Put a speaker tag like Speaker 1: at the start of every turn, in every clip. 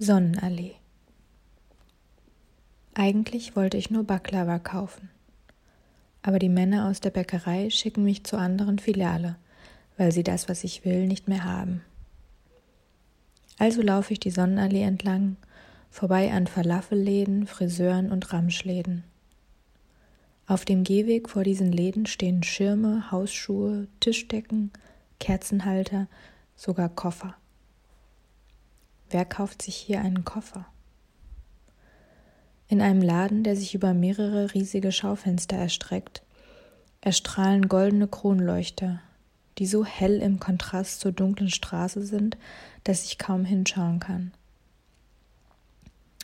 Speaker 1: Sonnenallee. Eigentlich wollte ich nur Baklava kaufen. Aber die Männer aus der Bäckerei schicken mich zur anderen Filiale, weil sie das, was ich will, nicht mehr haben. Also laufe ich die Sonnenallee entlang, vorbei an Falafelläden, Friseuren und Ramschläden. Auf dem Gehweg vor diesen Läden stehen Schirme, Hausschuhe, Tischdecken, Kerzenhalter, sogar Koffer. Wer kauft sich hier einen Koffer? In einem Laden, der sich über mehrere riesige Schaufenster erstreckt, erstrahlen goldene Kronleuchter, die so hell im Kontrast zur dunklen Straße sind, dass ich kaum hinschauen kann.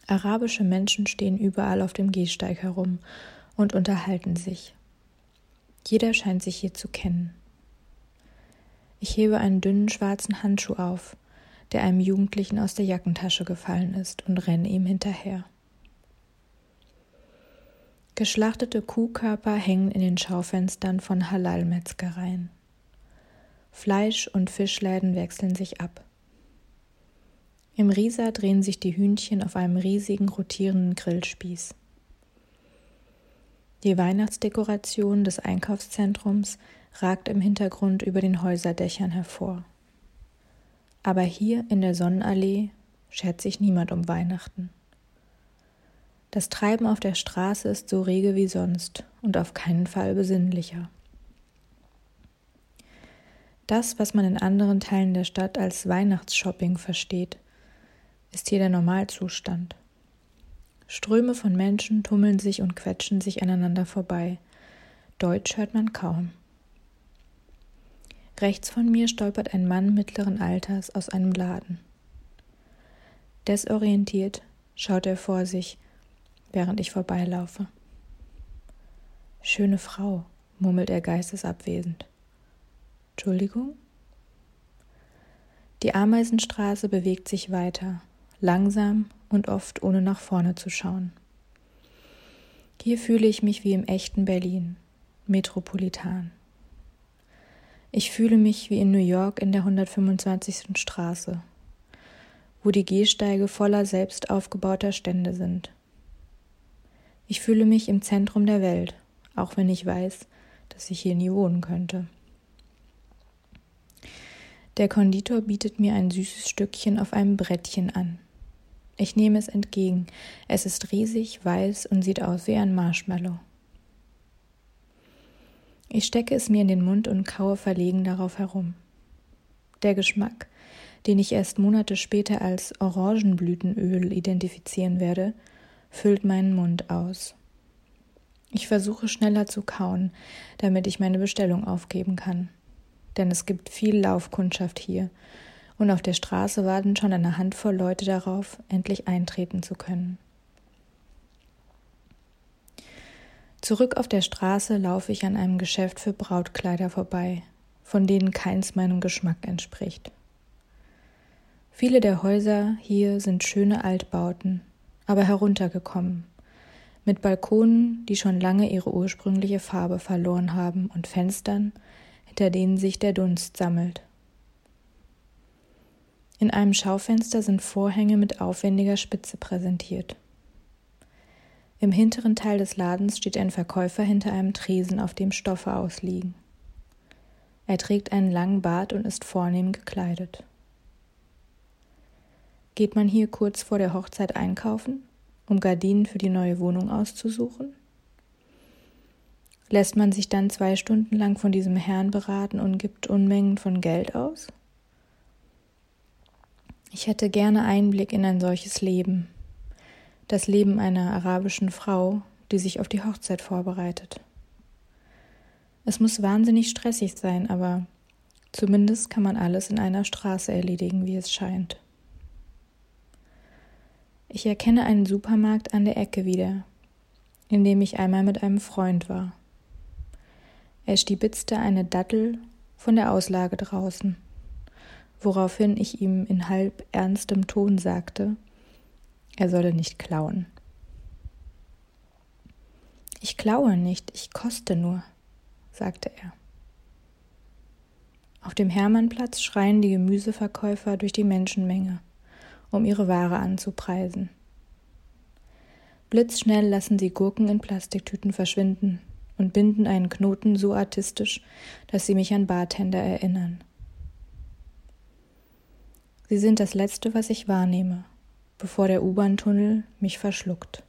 Speaker 1: Arabische Menschen stehen überall auf dem Gehsteig herum und unterhalten sich. Jeder scheint sich hier zu kennen. Ich hebe einen dünnen schwarzen Handschuh auf, der einem Jugendlichen aus der Jackentasche gefallen ist, und renne ihm hinterher. Geschlachtete Kuhkörper hängen in den Schaufenstern von Halal-Metzgereien. Fleisch- und Fischläden wechseln sich ab. Im Risa drehen sich die Hühnchen auf einem riesigen rotierenden Grillspieß. Die Weihnachtsdekoration des Einkaufszentrums ragt im Hintergrund über den Häuserdächern hervor. Aber hier in der Sonnenallee schert sich niemand um Weihnachten. Das Treiben auf der Straße ist so rege wie sonst und auf keinen Fall besinnlicher. Das, was man in anderen Teilen der Stadt als Weihnachtsshopping versteht, ist hier der Normalzustand. Ströme von Menschen tummeln sich und quetschen sich aneinander vorbei. Deutsch hört man kaum. Rechts von mir stolpert ein Mann mittleren Alters aus einem Laden. Desorientiert schaut er vor sich, während ich vorbeilaufe. Schöne Frau, murmelt er geistesabwesend. Entschuldigung? Die Ameisenstraße bewegt sich weiter, langsam und oft ohne nach vorne zu schauen. Hier fühle ich mich wie im echten Berlin, metropolitan. Ich fühle mich wie in New York in der 125. Straße, wo die Gehsteige voller selbst aufgebauter Stände sind. Ich fühle mich im Zentrum der Welt, auch wenn ich weiß, dass ich hier nie wohnen könnte. Der Konditor bietet mir ein süßes Stückchen auf einem Brettchen an. Ich nehme es entgegen. Es ist riesig, weiß und sieht aus wie ein Marshmallow. Ich stecke es mir in den Mund und kaue verlegen darauf herum. Der Geschmack, den ich erst Monate später als Orangenblütenöl identifizieren werde, füllt meinen Mund aus. Ich versuche schneller zu kauen, damit ich meine Bestellung aufgeben kann. Denn es gibt viel Laufkundschaft hier, und auf der Straße warten schon eine Handvoll Leute darauf, endlich eintreten zu können. Zurück auf der Straße laufe ich an einem Geschäft für Brautkleider vorbei, von denen keins meinem Geschmack entspricht. Viele der Häuser hier sind schöne Altbauten, aber heruntergekommen, mit Balkonen, die schon lange ihre ursprüngliche Farbe verloren haben und Fenstern, hinter denen sich der Dunst sammelt. In einem Schaufenster sind Vorhänge mit aufwendiger Spitze präsentiert. Im hinteren Teil des Ladens steht ein Verkäufer hinter einem Tresen, auf dem Stoffe ausliegen. Er trägt einen langen Bart und ist vornehm gekleidet. Geht man hier kurz vor der Hochzeit einkaufen, um Gardinen für die neue Wohnung auszusuchen? Lässt man sich dann zwei Stunden lang von diesem Herrn beraten und gibt Unmengen von Geld aus? Ich hätte gerne Einblick in ein solches Leben, das Leben einer arabischen Frau, die sich auf die Hochzeit vorbereitet. Es muss wahnsinnig stressig sein, aber zumindest kann man alles in einer Straße erledigen, wie es scheint. Ich erkenne einen Supermarkt an der Ecke wieder, in dem ich einmal mit einem Freund war. Er stibitzte eine Dattel von der Auslage draußen, woraufhin ich ihm in halb ernstem Ton sagte, er solle nicht klauen. Ich klaue nicht, ich koste nur, sagte er. Auf dem Hermannplatz schreien die Gemüseverkäufer durch die Menschenmenge um ihre Ware anzupreisen. Blitzschnell lassen sie Gurken in Plastiktüten verschwinden und binden einen Knoten so artistisch, dass sie mich an Bartender erinnern. Sie sind das Letzte, was ich wahrnehme, bevor der U-Bahn-Tunnel mich verschluckt.